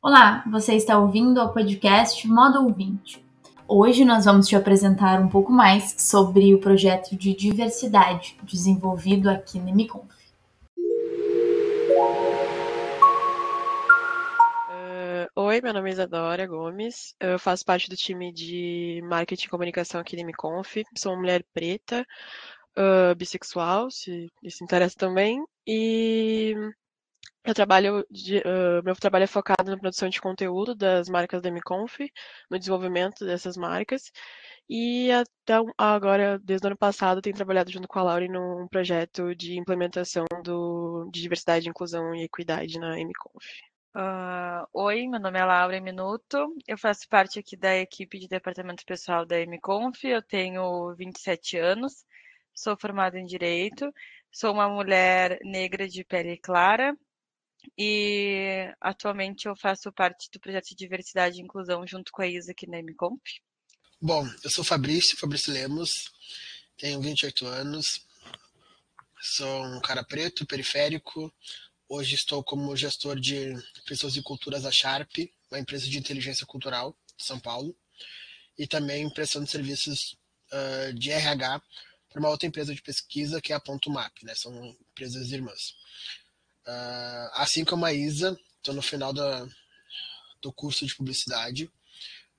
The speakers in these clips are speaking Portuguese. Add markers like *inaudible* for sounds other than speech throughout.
Olá, você está ouvindo o podcast Modo Ouvinte. Hoje nós vamos te apresentar um pouco mais sobre o projeto de diversidade desenvolvido aqui na MConf. Uh, oi, meu nome é Isadora Gomes, eu faço parte do time de marketing e comunicação aqui na MConf, sou uma mulher preta, uh, bissexual, se isso interessa também, e eu trabalho, de, uh, meu trabalho é focado na produção de conteúdo das marcas da MConf, no desenvolvimento dessas marcas. E até agora, desde o ano passado, tenho trabalhado junto com a Laura num projeto de implementação do, de diversidade, inclusão e equidade na MConf. Uh, oi, meu nome é Laura Minuto, eu faço parte aqui da equipe de departamento pessoal da MConf, eu tenho 27 anos, sou formada em Direito, sou uma mulher negra de pele clara, e atualmente eu faço parte do projeto de diversidade e inclusão junto com a Isa aqui na MComp. Bom, eu sou Fabrício, Fabrício Lemos, tenho 28 anos, sou um cara preto, periférico. Hoje estou como gestor de pessoas e culturas da Sharp, uma empresa de inteligência cultural de São Paulo, e também prestando serviços uh, de RH para uma outra empresa de pesquisa que é a Ponto Map, né? São empresas irmãs. Uh, assim como a Isa, estou no final da, do curso de publicidade.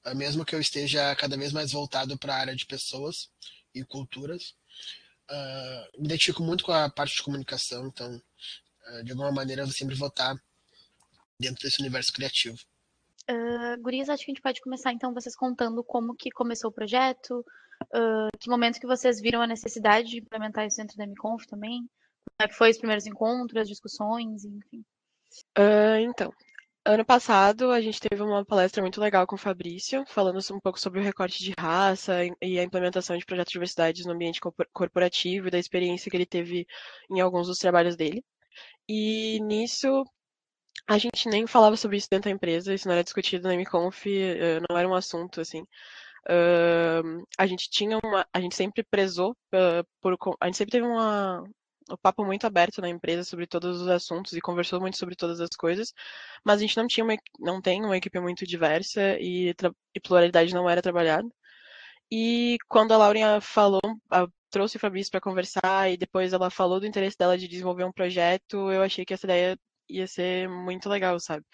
Uh, mesmo que eu esteja cada vez mais voltado para a área de pessoas e culturas, uh, me identifico muito com a parte de comunicação, então, de alguma maneira, eu sempre vou estar dentro desse universo criativo. Uh, Gurias, acho que a gente pode começar então vocês contando como que começou o projeto, que momento que vocês viram a necessidade de implementar isso dentro da MConf também. É que foi os primeiros encontros, as discussões, enfim? Uh, então, ano passado a gente teve uma palestra muito legal com o Fabrício, falando um pouco sobre o recorte de raça e a implementação de projetos de diversidade no ambiente corporativo e da experiência que ele teve em alguns dos trabalhos dele. E nisso a gente nem falava sobre isso dentro da empresa, isso não era discutido na MConf, não era um assunto assim. Uh, a gente tinha uma, a gente sempre prezou uh, por, a gente sempre teve uma, o papo muito aberto na empresa sobre todos os assuntos e conversou muito sobre todas as coisas, mas a gente não tinha uma, não tem uma equipe muito diversa e, e pluralidade não era trabalhada. E quando a Laurinha falou, a, trouxe o Fabrício para conversar e depois ela falou do interesse dela de desenvolver um projeto, eu achei que essa ideia ia ser muito legal, sabe?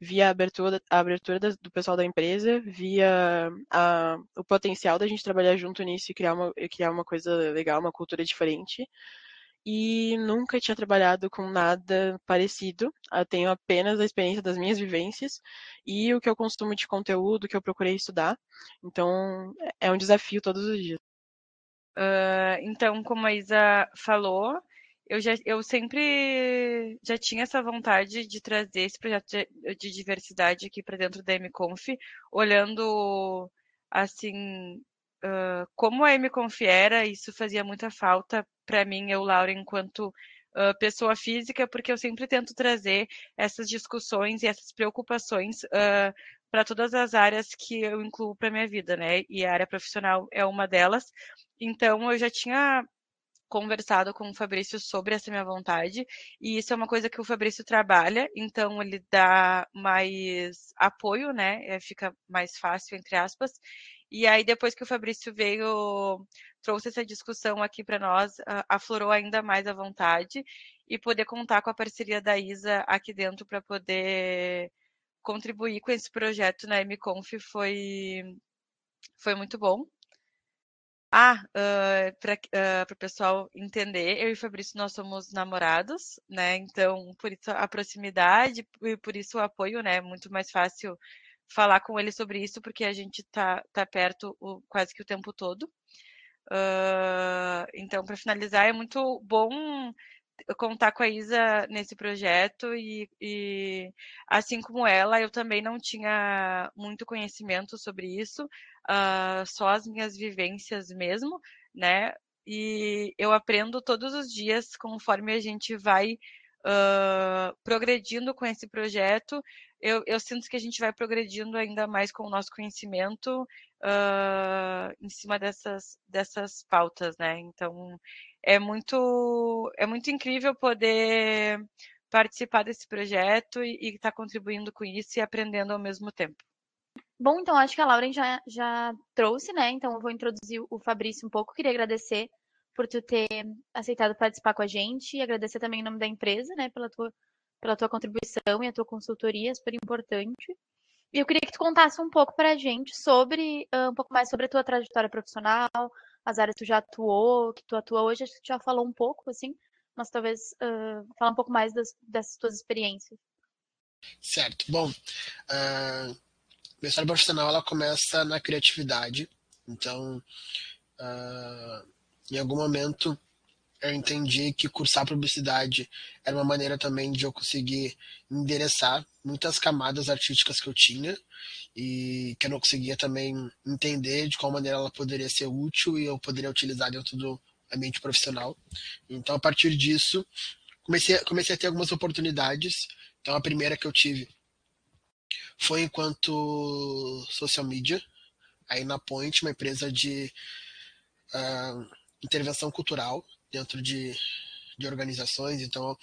Via a abertura, a abertura do pessoal da empresa, via a, o potencial da gente trabalhar junto nisso e criar uma, criar uma coisa legal, uma cultura diferente e nunca tinha trabalhado com nada parecido. Eu tenho apenas a experiência das minhas vivências e o que eu consumo de conteúdo que eu procurei estudar. Então, é um desafio todos os dias. Uh, então, como a Isa falou, eu, já, eu sempre já tinha essa vontade de trazer esse projeto de, de diversidade aqui para dentro da MConf, olhando assim uh, como a MConf era, isso fazia muita falta para mim, eu, Laura, enquanto uh, pessoa física, porque eu sempre tento trazer essas discussões e essas preocupações uh, para todas as áreas que eu incluo para minha vida, né? E a área profissional é uma delas. Então, eu já tinha conversado com o Fabrício sobre essa minha vontade, e isso é uma coisa que o Fabrício trabalha, então ele dá mais apoio, né? É, fica mais fácil, entre aspas. E aí, depois que o Fabrício veio, trouxe essa discussão aqui para nós, aflorou ainda mais a vontade e poder contar com a parceria da Isa aqui dentro para poder contribuir com esse projeto na MConf foi, foi muito bom. Ah, uh, para uh, o pessoal entender, eu e Fabrício nós somos namorados, né? Então, por isso a proximidade e por isso o apoio, né? É muito mais fácil falar com ele sobre isso, porque a gente tá, tá perto o, quase que o tempo todo. Uh, então, para finalizar, é muito bom contar com a Isa nesse projeto e, e, assim como ela, eu também não tinha muito conhecimento sobre isso, uh, só as minhas vivências mesmo, né? E eu aprendo todos os dias conforme a gente vai uh, progredindo com esse projeto eu, eu, sinto que a gente vai progredindo ainda mais com o nosso conhecimento uh, em cima dessas, dessas pautas, né? Então é muito é muito incrível poder participar desse projeto e estar tá contribuindo com isso e aprendendo ao mesmo tempo. Bom, então acho que a Lauren já, já trouxe, né? Então eu vou introduzir o Fabrício um pouco. Queria agradecer por tu ter aceitado participar com a gente e agradecer também em nome da empresa, né, pela tua, pela tua contribuição e a tua consultoria, super importante. E eu queria que tu contasse um pouco para a gente sobre, uh, um pouco mais sobre a tua trajetória profissional, as áreas que tu já atuou, que tu atua hoje, acho que tu já falou um pouco, assim, mas talvez uh, falar um pouco mais das, dessas tuas experiências. Certo. Bom, uh, minha história profissional ela começa na criatividade. Então, uh, em algum momento, eu entendi que cursar publicidade era uma maneira também de eu conseguir endereçar muitas camadas artísticas que eu tinha e que eu não conseguia também entender de qual maneira ela poderia ser útil e eu poderia utilizar dentro do ambiente profissional. Então, a partir disso, comecei, comecei a ter algumas oportunidades. Então, a primeira que eu tive foi enquanto social media, aí na Point, uma empresa de uh, intervenção cultural dentro de, de organizações. Então,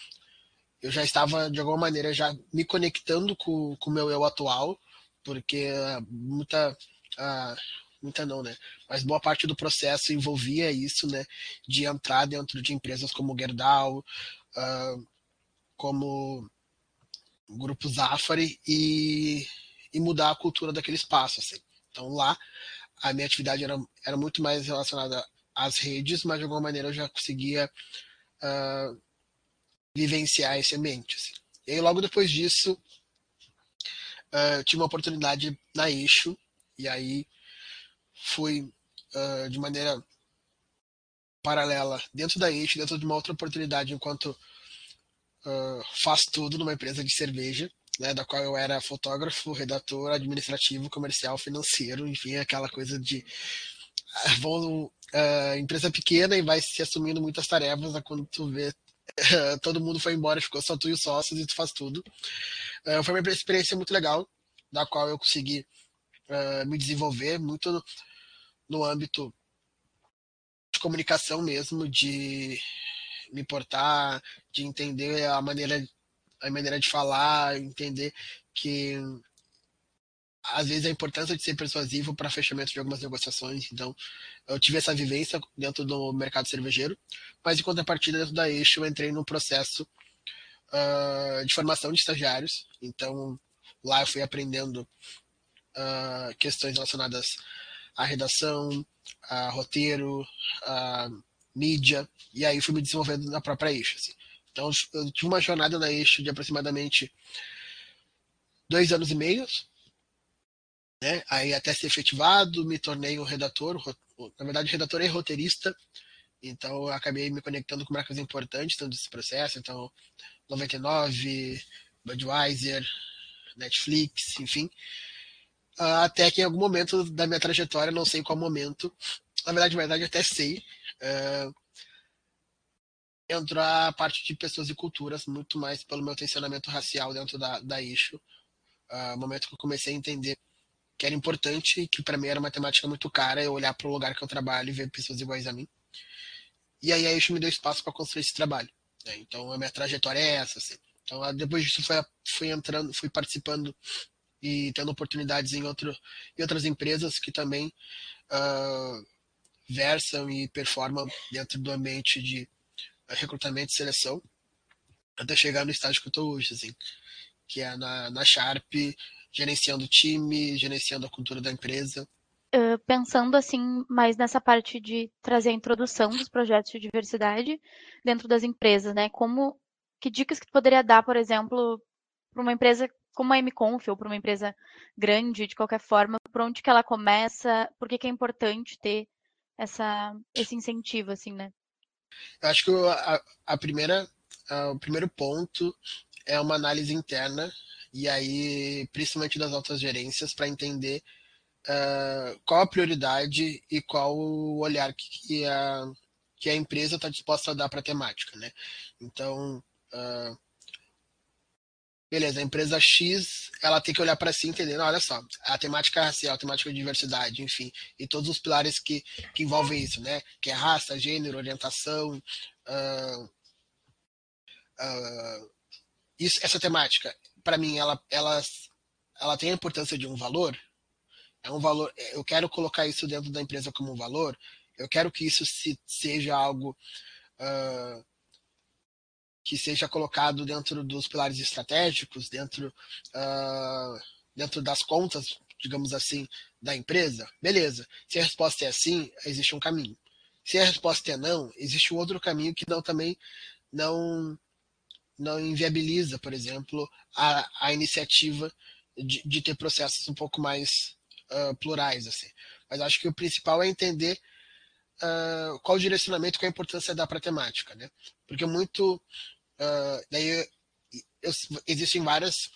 eu já estava, de alguma maneira, já me conectando com o meu eu atual, porque muita. Uh, muita não, né? Mas boa parte do processo envolvia isso, né? De entrar dentro de empresas como Gerdau, uh, como Grupo Zafari e, e mudar a cultura daquele espaço, assim. Então lá a minha atividade era, era muito mais relacionada às redes, mas de alguma maneira eu já conseguia uh, vivenciar esse ambiente. Assim. E aí, logo depois disso, uh, tive uma oportunidade na Eixo, e aí fui uh, de maneira paralela dentro da Eixo, dentro de uma outra oportunidade enquanto uh, faz tudo numa empresa de cerveja, né, da qual eu era fotógrafo, redator, administrativo, comercial, financeiro, enfim, aquela coisa de *laughs* vão uh, empresa pequena e vai se assumindo muitas tarefas, a quando tu vê uh, todo mundo foi embora, ficou só tu e os sócios e tu faz tudo. Uh, foi uma experiência muito legal, da qual eu consegui me desenvolver muito no, no âmbito de comunicação mesmo, de me portar, de entender a maneira, a maneira de falar, entender que às vezes a importância de ser persuasivo para fechamento de algumas negociações. Então, eu tive essa vivência dentro do mercado cervejeiro, mas em contrapartida, dentro da Eixo, eu entrei no processo uh, de formação de estagiários. Então, lá eu fui aprendendo uh, questões relacionadas à redação, a roteiro, a mídia, e aí fui me desenvolvendo na própria Eixo. Assim. Então, eu tive uma jornada na Eixo de aproximadamente dois anos e meio, né? Aí até ser efetivado, me tornei um redator, na verdade redator e roteirista, então acabei me conectando com marcas importantes dentro desse processo, então 99, Budweiser, Netflix, enfim. Ah, até que em algum momento da minha trajetória, não sei qual momento, na verdade, na verdade até sei, uh, entrou a parte de pessoas e culturas, muito mais pelo meu tensionamento racial dentro da, da. Uh, momento que eu comecei a entender que era importante, que para mim era uma temática muito cara, eu olhar para o lugar que eu trabalho e ver pessoas iguais a mim. E aí, isso me deu espaço para construir esse trabalho. Né? Então, a minha trajetória é essa. Assim. Então, depois disso, fui, fui entrando, fui participando e tendo oportunidades em, outro, em outras empresas que também uh, versam e performam dentro do ambiente de recrutamento e seleção, até chegar no estágio que eu estou hoje, assim, que é na, na Sharp, gerenciando o time, gerenciando a cultura da empresa? Uh, pensando assim mais nessa parte de trazer a introdução dos projetos de diversidade dentro das empresas, né? Como que dicas que tu poderia dar, por exemplo, para uma empresa como a MConf ou para uma empresa grande, de qualquer forma, por onde que ela começa, por que, que é importante ter essa, esse incentivo, assim, né? Eu acho que a, a primeira, a, o primeiro ponto é uma análise interna e aí principalmente das altas gerências, para entender uh, qual a prioridade e qual o olhar que a, que a empresa está disposta a dar para a temática. Né? Então, uh, beleza, a empresa X ela tem que olhar para si entendendo, olha só, a temática racial, a temática de diversidade, enfim, e todos os pilares que, que envolvem isso, né? Que é raça, gênero, orientação, uh, isso, essa temática, para mim, ela, ela, ela tem a importância de um valor. É um valor. Eu quero colocar isso dentro da empresa como um valor. Eu quero que isso se, seja algo uh, que seja colocado dentro dos pilares estratégicos, dentro, uh, dentro das contas, digamos assim, da empresa. Beleza. Se a resposta é assim, existe um caminho. Se a resposta é não, existe um outro caminho que não também não não inviabiliza, por exemplo, a, a iniciativa de, de ter processos um pouco mais uh, plurais. Assim. Mas acho que o principal é entender uh, qual o direcionamento, qual a importância da para a temática. Né? Porque muito. Uh, daí eu, eu, existem várias.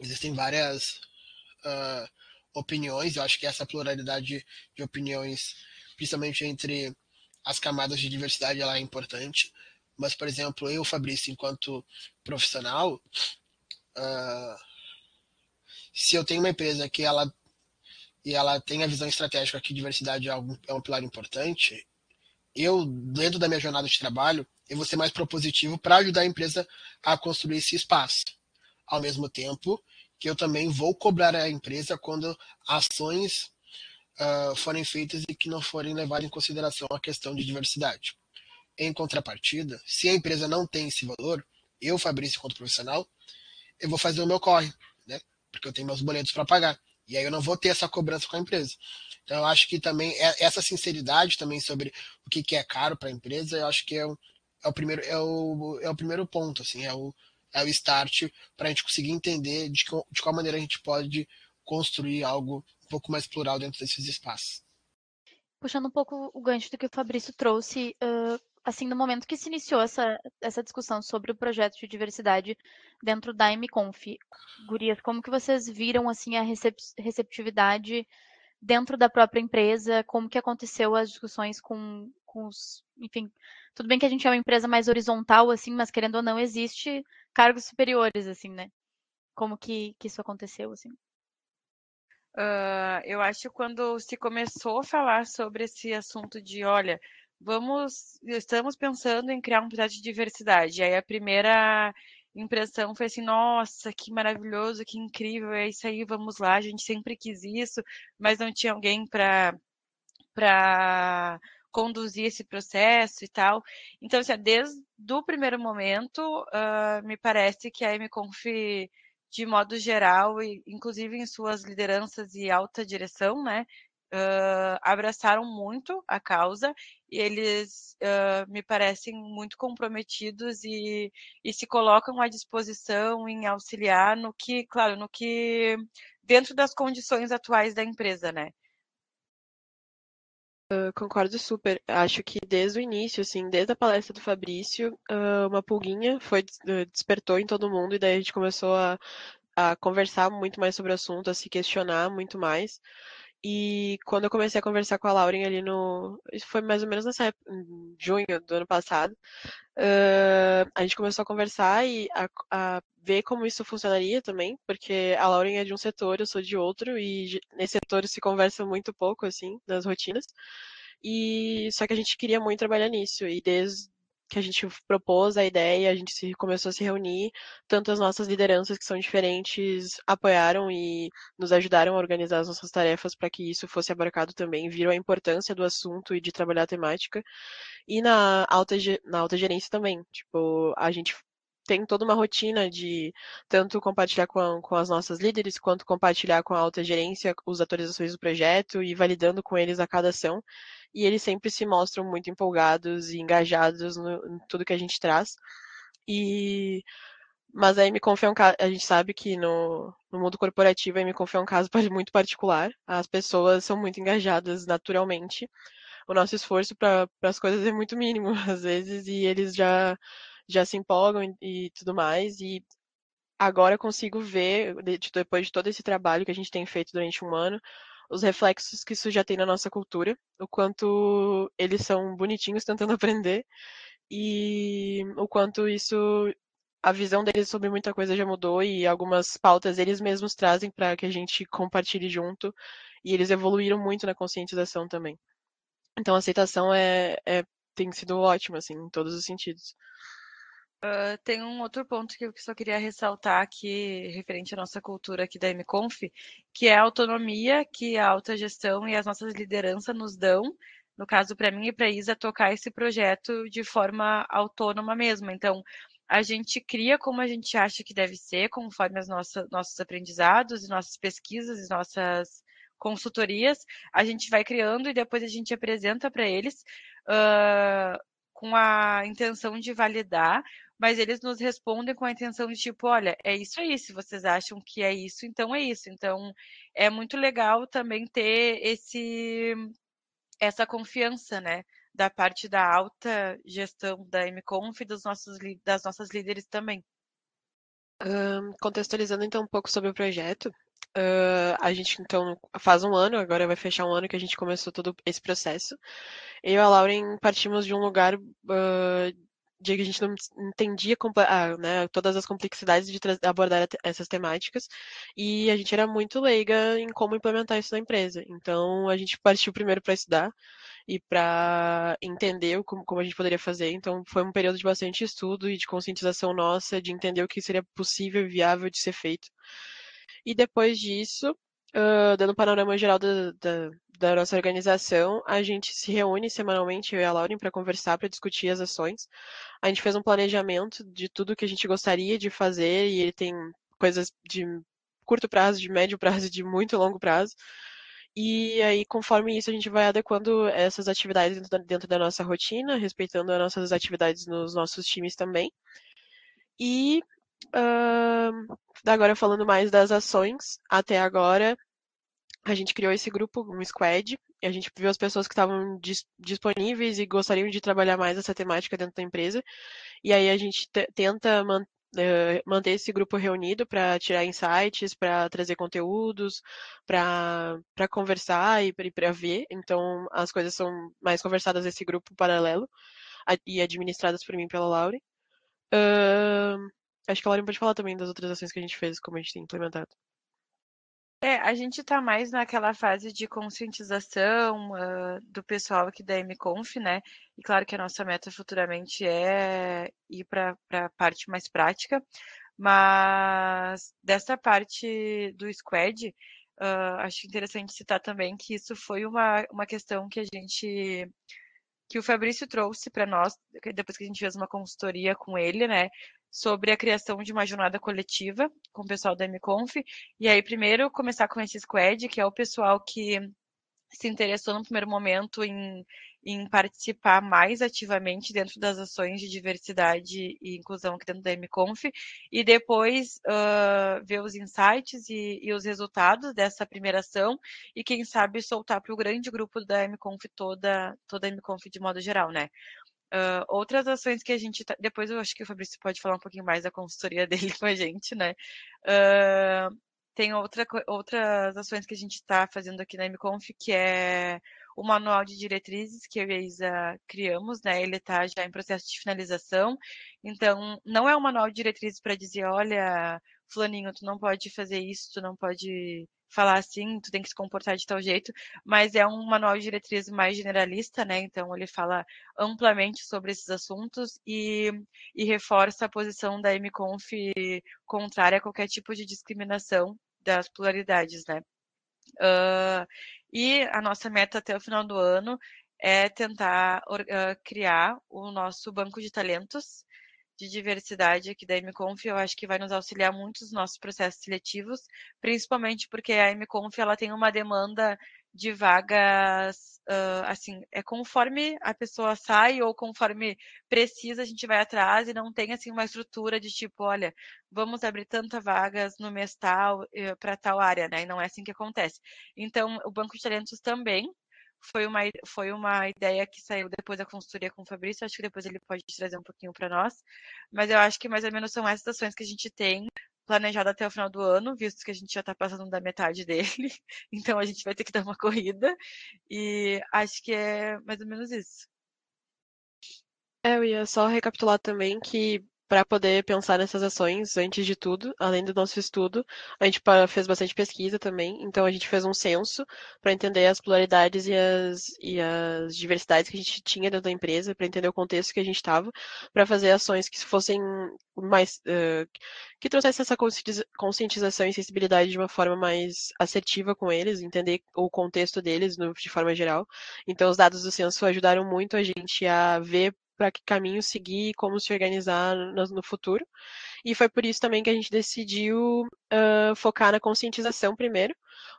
Existem várias opiniões, eu acho que essa pluralidade de opiniões, principalmente entre as camadas de diversidade, ela é importante. Mas, por exemplo, eu, Fabrício, enquanto profissional, uh, se eu tenho uma empresa que ela e ela tem a visão estratégica que diversidade é, um, é um pilar importante, eu, dentro da minha jornada de trabalho, eu vou ser mais propositivo para ajudar a empresa a construir esse espaço. Ao mesmo tempo que eu também vou cobrar a empresa quando ações uh, forem feitas e que não forem levadas em consideração a questão de diversidade. Em contrapartida, se a empresa não tem esse valor, eu, Fabrício, enquanto profissional, eu vou fazer o meu corre, né? Porque eu tenho meus boletos para pagar. E aí eu não vou ter essa cobrança com a empresa. Então eu acho que também é, essa sinceridade também sobre o que, é caro para a empresa, eu acho que é o, é o primeiro é o, é o primeiro ponto, assim, é o, é o start para a gente conseguir entender de, de qual maneira a gente pode construir algo um pouco mais plural dentro desses espaços. Puxando um pouco o gancho do que o Fabrício trouxe, uh, assim, no momento que se iniciou essa, essa discussão sobre o projeto de diversidade dentro da MConf, Gurias, como que vocês viram, assim, a recep receptividade dentro da própria empresa? Como que aconteceu as discussões com, com os... Enfim, tudo bem que a gente é uma empresa mais horizontal, assim, mas querendo ou não, existe cargos superiores, assim, né? Como que, que isso aconteceu, assim? Uh, eu acho que quando se começou a falar sobre esse assunto de, olha, vamos, estamos pensando em criar um projeto de diversidade. Aí a primeira impressão foi assim, nossa, que maravilhoso, que incrível, é isso aí, vamos lá, a gente sempre quis isso, mas não tinha alguém para para conduzir esse processo e tal. Então, assim, desde o primeiro momento, uh, me parece que a MConf, de modo geral, e inclusive em suas lideranças e alta direção, né, uh, abraçaram muito a causa e eles uh, me parecem muito comprometidos e, e se colocam à disposição em auxiliar no que, claro, no que dentro das condições atuais da empresa, né? Uh, concordo super. Acho que desde o início, assim, desde a palestra do Fabrício, uh, uma pulguinha foi despertou em todo mundo e daí a gente começou a, a conversar muito mais sobre o assunto, a se questionar muito mais. E quando eu comecei a conversar com a Lauren ali no. Isso foi mais ou menos nessa época, em junho do ano passado. Uh, a gente começou a conversar e a, a, ver como isso funcionaria também, porque a Lauren é de um setor, eu sou de outro, e nesse setor se conversa muito pouco, assim, nas rotinas. E só que a gente queria muito trabalhar nisso. E desde que a gente propôs a ideia, a gente se, começou a se reunir, tanto as nossas lideranças que são diferentes apoiaram e nos ajudaram a organizar as nossas tarefas para que isso fosse abarcado também, viram a importância do assunto e de trabalhar a temática. E na alta, na alta gerência também, tipo, a gente tem toda uma rotina de tanto compartilhar com, com as nossas líderes, quanto compartilhar com a alta gerência as atualizações do projeto e validando com eles a cada ação e eles sempre se mostram muito empolgados e engajados no, em tudo que a gente traz. E mas a MConf é um caso, a gente sabe que no, no mundo corporativo a MConf é um caso *laughs* muito particular. As pessoas são muito engajadas naturalmente. O nosso esforço para as coisas é muito mínimo *laughs* às vezes e eles já já se empolgam e, e tudo mais e agora consigo ver depois de todo esse trabalho que a gente tem feito durante um ano os reflexos que isso já tem na nossa cultura, o quanto eles são bonitinhos *laughs* tentando aprender e o quanto isso a visão deles sobre muita coisa já mudou e algumas pautas eles mesmos trazem para que a gente compartilhe junto e eles evoluíram muito na conscientização também. Então a aceitação é, é tem sido ótima assim em todos os sentidos. Uh, tem um outro ponto que eu só queria ressaltar aqui, referente à nossa cultura aqui da MConf, que é a autonomia que a alta gestão e as nossas lideranças nos dão, no caso para mim e para a Isa, tocar esse projeto de forma autônoma mesmo. Então, a gente cria como a gente acha que deve ser, conforme nossas, nossos aprendizados, nossas pesquisas nossas consultorias, a gente vai criando e depois a gente apresenta para eles. Uh, com a intenção de validar, mas eles nos respondem com a intenção de tipo, olha, é isso aí, se vocês acham que é isso, então é isso. Então, é muito legal também ter esse essa confiança, né, da parte da alta gestão da MConf e dos nossos, das nossas líderes também. Um, contextualizando então um pouco sobre o projeto, uh, a gente então faz um ano, agora vai fechar um ano que a gente começou todo esse processo. Eu e a Lauren partimos de um lugar uh, de que a gente não entendia ah, né, todas as complexidades de abordar essas temáticas e a gente era muito leiga em como implementar isso na empresa. Então a gente partiu primeiro para estudar e para entender como, como, a gente poderia fazer. Então foi um período de bastante estudo e de conscientização nossa, de entender o que seria possível e viável de ser feito. E depois disso, uh, dando um panorama geral da, da, da, nossa organização, a gente se reúne semanalmente, eu e a Lauren, para conversar, para discutir as ações. A gente fez um planejamento de tudo que a gente gostaria de fazer, e ele tem coisas de curto prazo, de médio *laughs* prazo e de muito longo prazo. E aí, conforme isso, a gente vai adequando essas atividades dentro da, dentro da nossa rotina, respeitando as nossas atividades nos nossos times também. E uh, agora falando mais das ações, até agora a gente criou esse grupo, um squad, e a gente viu as pessoas que estavam dis disponíveis e gostariam de trabalhar mais essa temática dentro da empresa. E aí a gente tenta man uh, manter esse grupo reunido para tirar insights, para trazer conteúdos, para conversar e para ver. Então as coisas são mais conversadas nesse grupo paralelo e administradas por mim pela Laure. Uh, acho que a Lauren pode falar também das outras ações que a gente fez, como a gente tem implementado. É, a gente está mais naquela fase de conscientização uh, do pessoal aqui da MConf, né? E claro que a nossa meta futuramente é ir para a parte mais prática, mas dessa parte do Squad, uh, acho interessante citar também que isso foi uma, uma questão que a gente que o Fabrício trouxe para nós, depois que a gente fez uma consultoria com ele, né, sobre a criação de uma jornada coletiva com o pessoal da MConf. E aí, primeiro, começar com esse squad, que é o pessoal que se interessou no primeiro momento em, em participar mais ativamente dentro das ações de diversidade e inclusão aqui dentro da MConf, e depois uh, ver os insights e, e, os resultados dessa primeira ação, e quem sabe soltar para o grande grupo da MConf toda, toda a MConf de modo geral, né? Uh, outras ações que a gente tá... Depois eu acho que o Fabrício pode falar um pouquinho mais da consultoria *laughs* dele com a gente, né? Uh, tem outra, outras ações que a gente está fazendo aqui na MConf, que é o manual de diretrizes que eu e a Isa criamos, né? Ele está já em processo de finalização. Então, não é um manual de diretrizes para dizer, olha, fulaninho, tu não pode fazer isso, tu não pode falar assim, tu tem que se comportar de tal jeito, mas é um manual de diretriz mais generalista, né? Então ele fala amplamente sobre esses assuntos e, e reforça a posição da MConf contrária a qualquer tipo de discriminação das pluralidades, né? Uh, e a nossa meta até o final do ano é tentar uh, criar o nosso banco de talentos de diversidade aqui da MConf, eu acho que vai nos auxiliar muito nos nossos processos seletivos, principalmente porque a MConf ela tem uma demanda de vagas, uh, assim, é conforme a pessoa sai ou conforme precisa, a gente vai atrás e não tem, assim, uma estrutura de tipo, olha, vamos abrir tantas vagas no mês tal uh, para tal área, né? E não é assim que acontece. Então, o Banco de Talentos também foi uma, foi uma ideia que saiu depois da consultoria com o Fabrício. Acho que depois ele pode trazer um pouquinho para nós. Mas eu acho que mais ou menos são essas ações que a gente tem planejado até o final do ano, visto que a gente já está passando da metade *laughs* dele. Então a gente vai ter que dar uma corrida. E acho que é mais ou menos isso. É, eu ia só recapitular também que para poder pensar nessas ações antes de tudo, além do nosso estudo. A gente fez bastante pesquisa também, então a gente fez um censo para entender as pluralidades e as, e as diversidades que a gente tinha dentro da empresa, para entender o contexto que a gente estava, para fazer ações que fossem mais. Uh, que trouxessem essa conscientização e sensibilidade de uma forma mais assertiva com eles, entender o contexto deles no, de forma geral. Então, os dados do censo ajudaram muito a gente a ver para que caminho seguir e como se organizar no, no, futuro. E foi por isso também que a gente decidiu uh, focar na conscientização primeiro,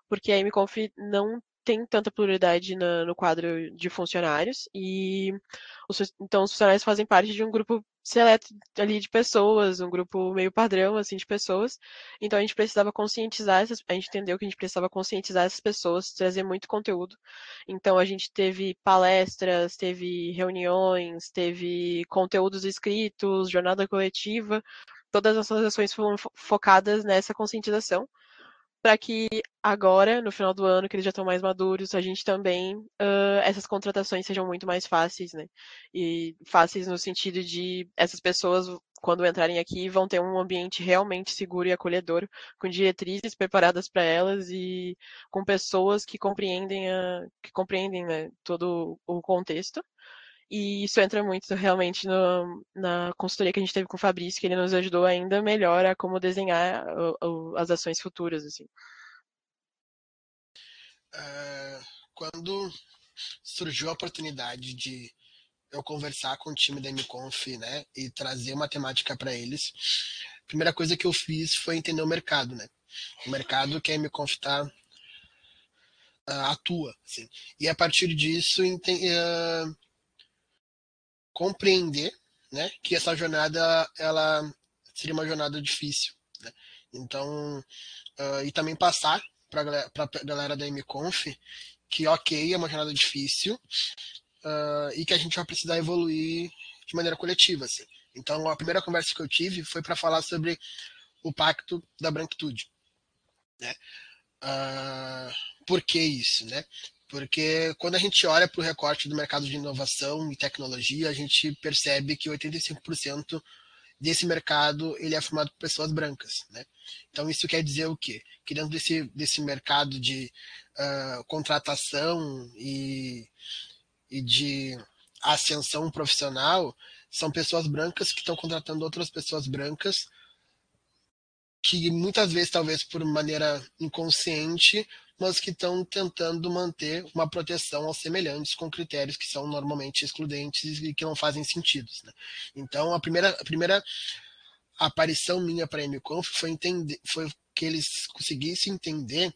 porque a MConf não tem tanta pluralidade no, no quadro de funcionários e os, então os funcionários fazem parte de um grupo seleto ali de pessoas, um grupo meio padrão, assim, de pessoas. Então a gente precisava conscientizar essas, a gente entendeu que a gente precisava conscientizar essas pessoas, trazer muito conteúdo. Então a gente teve palestras, teve reuniões, teve conteúdos escritos, jornada coletiva. Todas as ações foram focadas nessa conscientização para que agora, no final do ano, que eles já estão mais maduros, a gente também, uh, essas contratações sejam muito mais fáceis, né? E fáceis no sentido de essas pessoas, quando entrarem aqui, vão ter um ambiente realmente seguro e acolhedor, com diretrizes preparadas para elas e com pessoas que compreendem, a, que compreendem né, todo o contexto. E isso entra muito realmente no, na consultoria que a gente teve com o Fabrício, que ele nos ajudou ainda melhor a como desenhar o, o, as ações futuras. Assim. Uh, quando surgiu a oportunidade de eu conversar com o time da MConf né, e trazer uma temática para eles, a primeira coisa que eu fiz foi entender o mercado. Né? O mercado que a MConf tá, uh, atua. Assim. E a partir disso, uh, compreender né, que essa jornada ela seria uma jornada difícil. Né? Então, uh, e também passar para a galera da MConf que, ok, é uma jornada difícil uh, e que a gente vai precisar evoluir de maneira coletiva. Assim. Então, a primeira conversa que eu tive foi para falar sobre o Pacto da Branquitude. Né? Uh, por que isso? Né? Porque quando a gente olha para o recorte do mercado de inovação e tecnologia, a gente percebe que 85% desse mercado ele é formado por pessoas brancas. Né? Então isso quer dizer o quê? Que dentro desse, desse mercado de uh, contratação e, e de ascensão profissional, são pessoas brancas que estão contratando outras pessoas brancas que muitas vezes, talvez por maneira inconsciente, mas que estão tentando manter uma proteção aos semelhantes com critérios que são normalmente excludentes e que não fazem sentido. Né? Então, a primeira, a primeira aparição minha para a MConf foi, entender, foi que eles conseguissem entender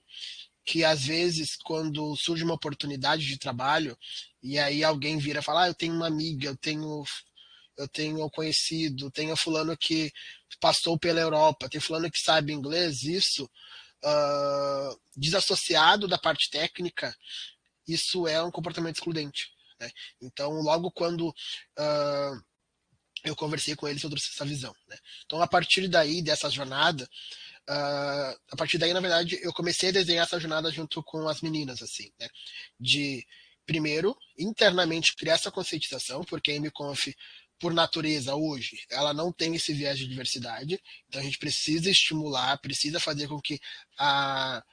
que às vezes quando surge uma oportunidade de trabalho e aí alguém vira e fala, ah, eu tenho uma amiga, eu tenho eu tenho conhecido, tenho fulano que passou pela Europa, tem fulano que sabe inglês, isso uh, desassociado da parte técnica, isso é um comportamento excludente. Né? Então, logo quando uh, eu conversei com eles, trouxe essa visão. Né? Então, a partir daí, dessa jornada, uh, a partir daí, na verdade, eu comecei a desenhar essa jornada junto com as meninas, assim, né? de primeiro, internamente criar essa conscientização, porque a MConf por natureza hoje, ela não tem esse viés de diversidade. Então a gente precisa estimular, precisa fazer com que a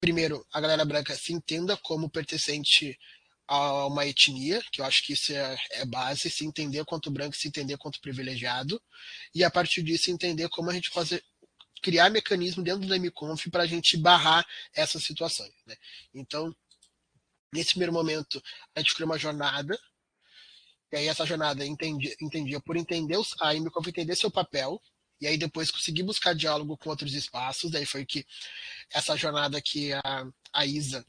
primeiro a galera branca se entenda como pertencente a uma etnia, que eu acho que isso é, é base, se entender quanto branco, se entender quanto privilegiado, e a partir disso entender como a gente fazer criar mecanismo dentro do MConf para a gente barrar essas situações. Né? Então, nesse primeiro momento, a gente criou uma jornada e aí essa jornada entendi, entendia por entender a Imicov entender seu papel. E aí depois conseguir buscar diálogo com outros espaços. Daí foi que essa jornada que a, a Isa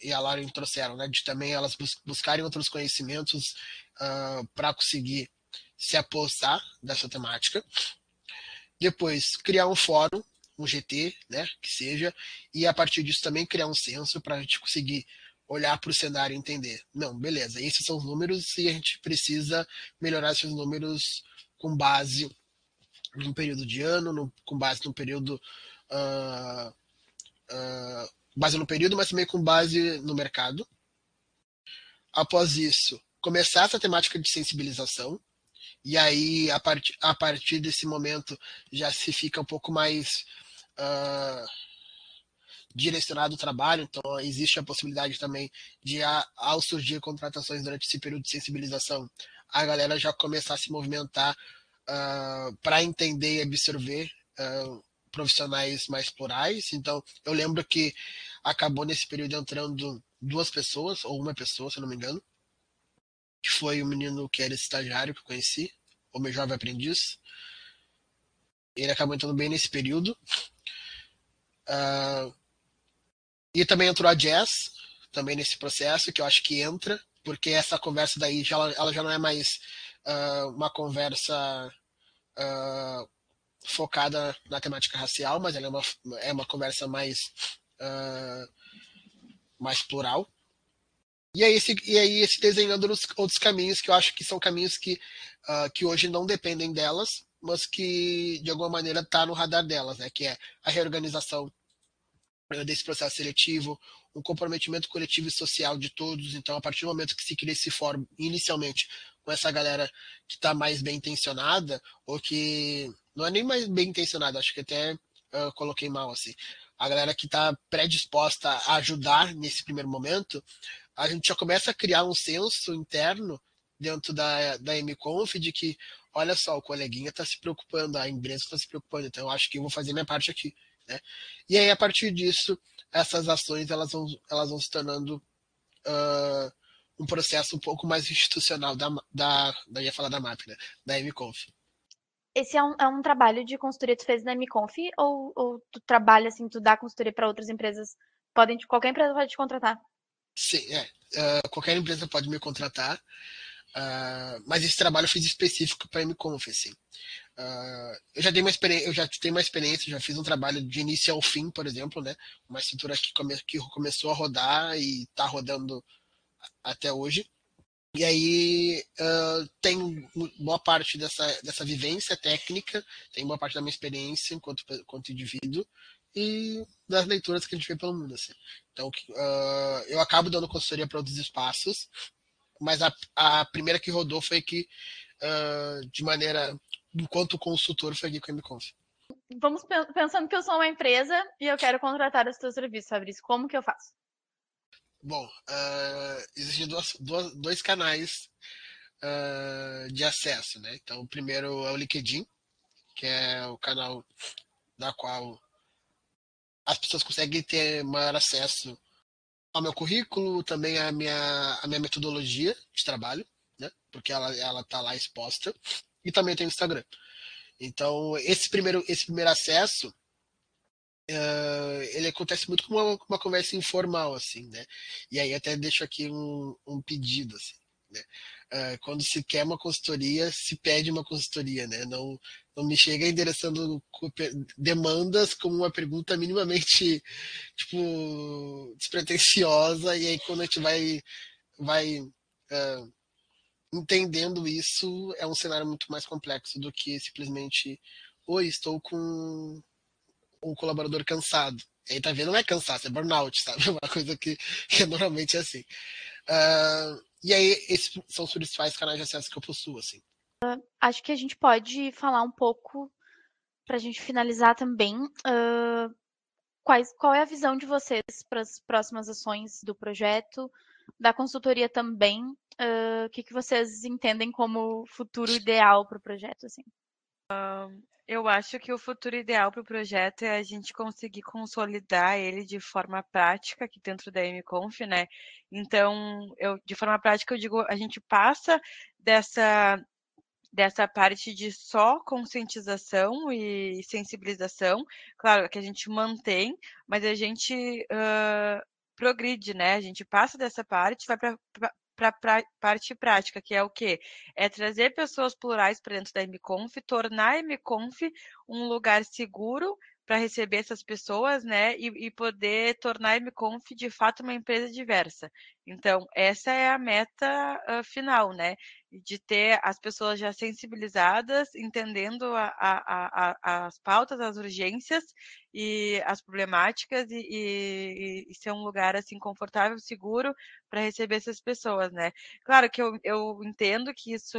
e a Lauren trouxeram, né, de também elas bus buscarem outros conhecimentos uh, ah, para conseguir se apossar dessa temática. Depois, criar um fórum, um GT, né, que seja, e a partir disso também criar um censo para a gente conseguir olhar para o cenário e entender. Não, beleza, esses são os números e a gente precisa melhorar esses números com base num período de ano, no, com base no período. Uh, uh, base no período, mas também com base no mercado. Após isso, começar essa temática de sensibilização e aí, a, part, a partir desse momento, já se fica um pouco mais uh, direcionado o trabalho, então existe a possibilidade também de, ao surgir contratações durante esse período de sensibilização, a galera já começar a se movimentar uh, para entender e absorver uh, profissionais mais plurais. Então, eu lembro que acabou nesse período entrando duas pessoas, ou uma pessoa, se não me engano, que foi o menino que era estagiário que eu conheci, o meu jovem aprendiz. Ele acabou entrando bem nesse período. Uh, e também entrou a Jazz, também nesse processo, que eu acho que entra, porque essa conversa daí já, ela já não é mais uh, uma conversa uh, focada na temática racial, mas ela é uma, é uma conversa mais, uh, mais plural. E aí, esse, e aí esse desenhando os outros caminhos que eu acho que são caminhos que, que hoje não dependem delas, mas que de alguma maneira está no radar delas, né? que é a reorganização desse processo seletivo, um comprometimento coletivo e social de todos. Então, a partir do momento que se cria esse fórum, inicialmente, com essa galera que está mais bem intencionada, ou que não é nem mais bem intencionada, acho que até uh, coloquei mal assim. A galera que está predisposta a ajudar nesse primeiro momento, a gente já começa a criar um senso interno dentro da, da MConf de que, olha só, o coleguinha está se preocupando, a empresa está se preocupando, então eu acho que eu vou fazer minha parte aqui. Né? E aí, a partir disso, essas ações elas vão, elas vão se tornando uh, um processo um pouco mais institucional da, da, da ia falar da MAP, né? da MConf. Esse é um, é um trabalho de consultoria que tu fez na MConf ou, ou tu trabalha assim, tu dá consultoria para outras empresas? Podem, qualquer empresa pode te contratar? Sim, é. Uh, qualquer empresa pode me contratar. Uh, mas esse trabalho eu fiz específico para a MConf, assim. Uh, eu já dei uma experiência, eu já tenho uma experiência, já fiz um trabalho de início ao fim, por exemplo, né? Uma estrutura que, come, que começou a rodar e está rodando até hoje. E aí uh, tem boa parte dessa, dessa vivência técnica, tem boa parte da minha experiência enquanto, enquanto indivíduo e das leituras que a gente vê pelo mundo. Assim. Então, uh, eu acabo dando consultoria para outros espaços, mas a, a primeira que rodou foi que, de maneira enquanto consultor foi aqui com a MConf. Vamos pensando que eu sou uma empresa e eu quero contratar os teus serviços, Fabrício. Como que eu faço? Bom, uh, existem duas, duas, dois canais uh, de acesso, né? Então, o primeiro é o LinkedIn, que é o canal da qual as pessoas conseguem ter maior acesso ao meu currículo, também à minha, à minha metodologia de trabalho, né? Porque ela ela está lá exposta e também tem o Instagram. Então, esse primeiro, esse primeiro acesso, uh, ele acontece muito com uma, uma, conversa informal, assim, né? E aí até deixo aqui um, um pedido, assim, né? Uh, quando se quer uma consultoria, se pede uma consultoria, né? Não, não me chega endereçando demandas como uma pergunta minimamente, tipo, despretensiosa, e aí quando a gente vai, vai uh, entendendo isso, é um cenário muito mais complexo do que simplesmente, oi, estou com um colaborador cansado. Aí tá vendo, não é cansaço, é burnout, sabe? *laughs* É uma coisa que, que é normalmente é assim. Uh, e aí, esses são os principais canais de acesso que eu possuo, assim. Acho que a gente pode falar um pouco, para a gente finalizar também, uh, quais, qual é a visão de vocês para as próximas ações do projeto, da consultoria também, uh, o que, que vocês entendem como futuro ideal para o projeto? Assim? Uh, eu acho que o futuro ideal para o projeto é a gente conseguir consolidar ele de forma prática aqui dentro da MConf, né? Então, eu, de forma prática, eu digo, a gente passa dessa dessa parte de só conscientização e sensibilização, claro que a gente mantém, mas a gente uh, progride, né? A gente passa dessa parte, vai para para a parte prática, que é o quê? É trazer pessoas plurais para dentro da MConf, tornar a MConf um lugar seguro para receber essas pessoas, né, e, e, poder tornar a MConf de fato uma empresa diversa. Então, essa é a meta uh, final, né, de ter as pessoas já sensibilizadas, entendendo a, a, a, as pautas, as urgências e as problemáticas e, e, e ser um lugar assim confortável, seguro para receber essas pessoas, né. Claro que eu, eu entendo que isso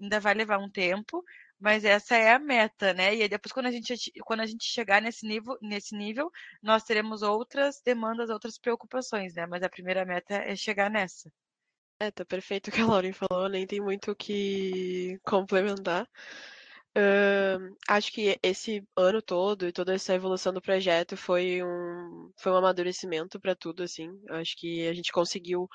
ainda vai levar um tempo, mas essa é a meta, né? E aí depois quando a gente quando a gente chegar nesse nível, nesse nível, nós teremos outras demandas, outras preocupações, né? Mas a primeira meta é chegar nessa. É, tá perfeito o que a Lauren falou, nem tem muito o que complementar. Uh, acho que esse ano todo e toda essa evolução do projeto foi um, foi um amadurecimento para tudo, assim. Acho que a gente conseguiu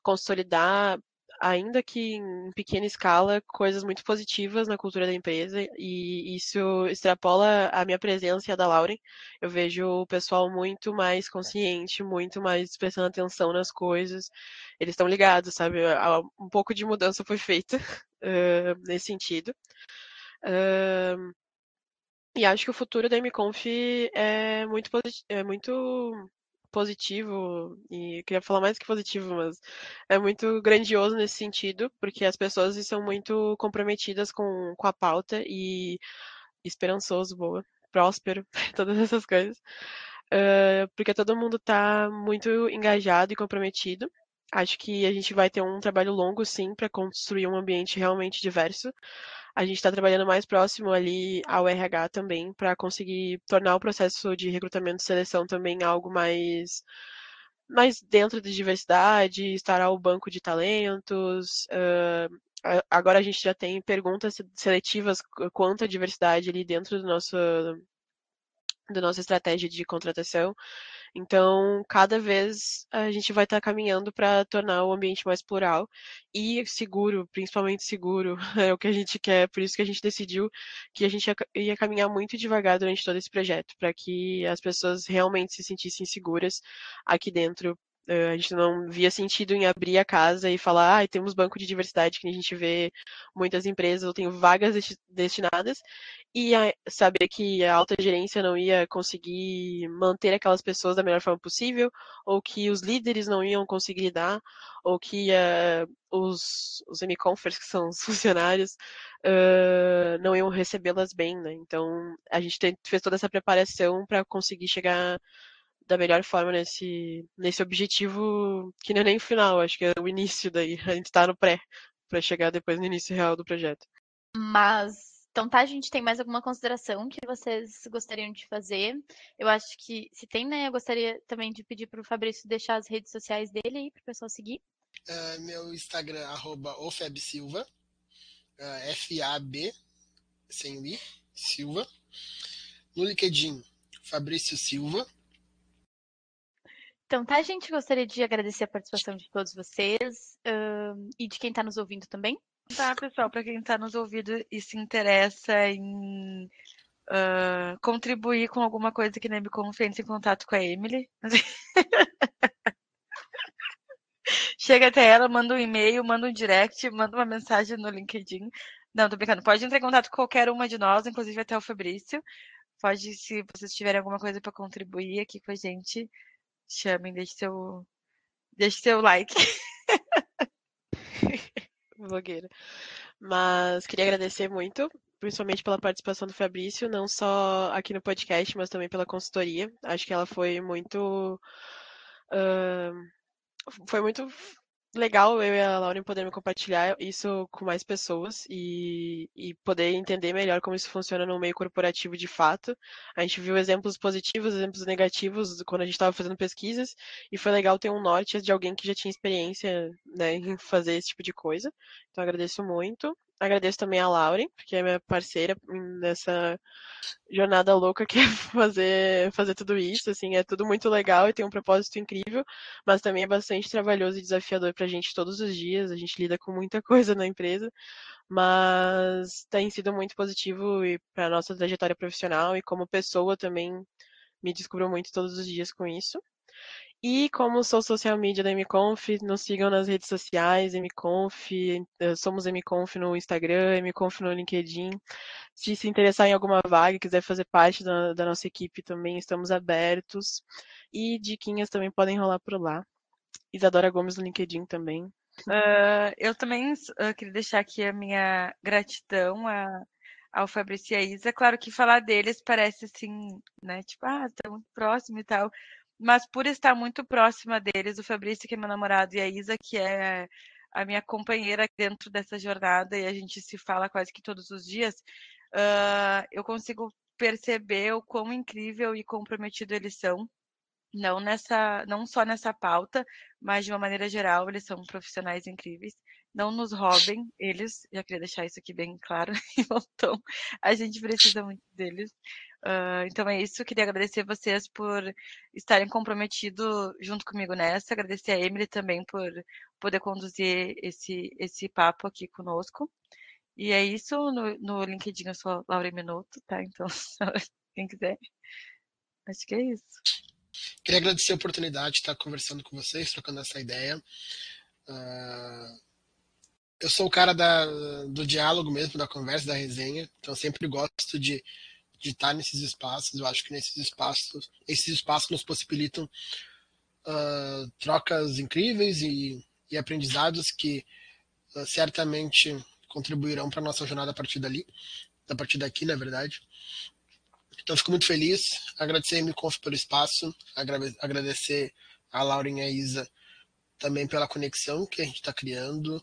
consolidar, ainda que em pequena escala, coisas muito positivas na cultura da empresa e isso extrapola a minha presença e a da Lauren. Eu vejo o pessoal muito mais consciente, muito mais prestando atenção nas coisas. Eles estão ligados, sabe? Um pouco de mudança foi feita *laughs* uh, nesse sentido. Uh, e acho que o futuro da MConf é muito, é muito positivo, e queria falar mais que positivo, mas é muito grandioso nesse sentido, porque as pessoas estão muito comprometidas com, com a pauta e esperançoso, boa, próspero, *laughs* todas essas coisas. Uh, porque todo mundo está muito engajado e comprometido. Acho que a gente vai ter um trabalho longo, sim, para construir um ambiente realmente diverso a gente está trabalhando mais próximo ali ao RH também, para conseguir tornar o processo de recrutamento e seleção também algo mais, mais dentro de diversidade, estar ao banco de talentos. Uh, agora a gente já tem perguntas seletivas quanto à diversidade ali dentro do nosso da nossa estratégia de contratação. Então, cada vez a gente vai estar tá caminhando para tornar o ambiente mais plural e seguro, principalmente seguro, *laughs* é o que a gente quer. Por isso que a gente decidiu que a gente ia, caminhar muito devagar durante todo esse projeto, para que as pessoas realmente se sentissem seguras aqui dentro eh, a gente não via sentido em abrir a casa e falar, ah, temos banco de diversidade que a gente vê muitas empresas, ou tem vagas destinadas, e saber que a alta gerência não ia conseguir manter aquelas pessoas da melhor forma possível, ou que os líderes não iam conseguir lidar, ou que uh, os, os M-Confers, que são os *laughs* funcionários, uh, não iam recebê-las bem, né? Então, a gente fez toda essa preparação para conseguir chegar da melhor forma nesse, nesse objetivo que não é nem o final, acho que é o início daí. A gente tá no pré, para chegar depois no início real do projeto. Mas, então tá, a gente tem mais alguma consideração que vocês gostariam de fazer? Eu acho que, se tem, né, eu gostaria também de pedir para o Fabrício deixar as redes sociais dele aí para o pessoal seguir. Uh, meu Instagram, arroba ofebsilva, uh, é, F-A-B, sem o I, Silva. No LinkedIn, Fabrício Silva. Então, tá, gente? Gostaria de agradecer a participação de todos vocês uh, e de quem está nos ouvindo também. Tá, pessoal, para quem está nos ouvindo e se interessa em uh, contribuir com alguma coisa que nem me confiança em contato com a Emily. *laughs* Chega até ela, manda um e-mail, manda um direct, manda uma mensagem no LinkedIn. Não, tô brincando. Pode entrar em contato com qualquer uma de nós, inclusive até o Fabrício. Pode, se vocês tiverem alguma coisa para contribuir aqui com a gente, chamem, deixe seu, deixe seu like. *laughs* Blogueira. Mas queria agradecer muito, principalmente pela participação do Fabrício, não só aqui no podcast, mas também pela consultoria. Acho que ela foi muito. Uh, foi muito legal eu e a Lauren podermos compartilhar isso com mais pessoas e, e poder entender melhor como isso funciona no meio corporativo de fato. A gente viu exemplos positivos, exemplos negativos quando a gente estava fazendo pesquisas e foi legal ter um norte de alguém que já tinha experiência né, em fazer esse tipo de coisa. Então agradeço muito. Agradeço também a Lauren, porque é minha parceira nessa jornada louca que é *laughs* fazer, fazer tudo isso. Assim, é tudo muito legal e tem um propósito incrível, mas também é bastante trabalhoso e desafiador para a gente todos os dias. A gente lida com muita *laughs* coisa na empresa, mas tem sido muito positivo para a nossa trajetória profissional e como pessoa também me descubro muito todos os dias com isso. E como sou social media da MConf, nos sigam nas redes sociais, MConf, eh, somos MConf no Instagram, MConf no LinkedIn. Se se interessar em alguma vaga, quiser fazer parte da, da nossa equipe também, estamos abertos. E diquinhas também podem rolar por lá. Isadora Gomes no LinkedIn também. Uh, eu também uh, queria deixar aqui a minha gratidão a, ao Fabrício e a Isa. Claro que falar deles parece assim, né? Tipo, ah, estão muito próximo e tal mas por estar muito próxima deles, o Fabrício, que é meu namorado, e a Isa, que é a minha companheira dentro dessa jornada e a gente se fala quase que todos os dias, uh, eu consigo perceber o quão incrível e comprometido eles são não nessa, não só nessa pauta, mas de uma maneira geral, eles são profissionais incríveis. Não nos roubem eles, já queria deixar isso aqui bem claro, *laughs* então a gente precisa muito deles. Uh, então é isso, queria agradecer vocês por estarem comprometidos junto comigo nessa, agradecer a Emily também por poder conduzir esse, esse papo aqui conosco. E é isso, no, no LinkedIn eu sou Laura Minuto, tá? Então, *laughs* quem quiser. Acho que é isso. Queria agradecer a oportunidade de estar conversando com vocês, trocando essa ideia. Uh, eu sou o cara da, do diálogo mesmo, da conversa, da resenha, então sempre gosto de, de estar nesses espaços. Eu acho que nesses espaços, esses espaços nos possibilitam uh, trocas incríveis e, e aprendizados que uh, certamente contribuirão para nossa jornada a partir dali, a partir daqui, na verdade. Então, fico muito feliz. Agradecer a MConf pelo espaço, agradecer a Lauren e a Isa também pela conexão que a gente está criando,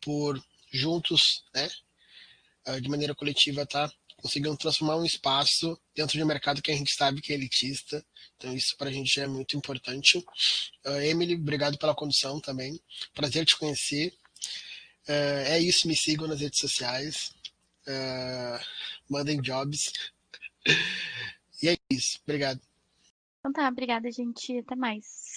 por juntos, né, ah, de maneira coletiva, tá conseguindo transformar um espaço dentro de um mercado que a gente sabe que é elitista. Então, isso para a gente é muito importante. Uh, Emily, obrigado pela condução também. Prazer te conhecer. Uh, é isso, me sigam nas redes sociais. Uh, mandem jobs. *laughs* E é isso. Obrigado. Então tá, obrigada, gente. Até mais.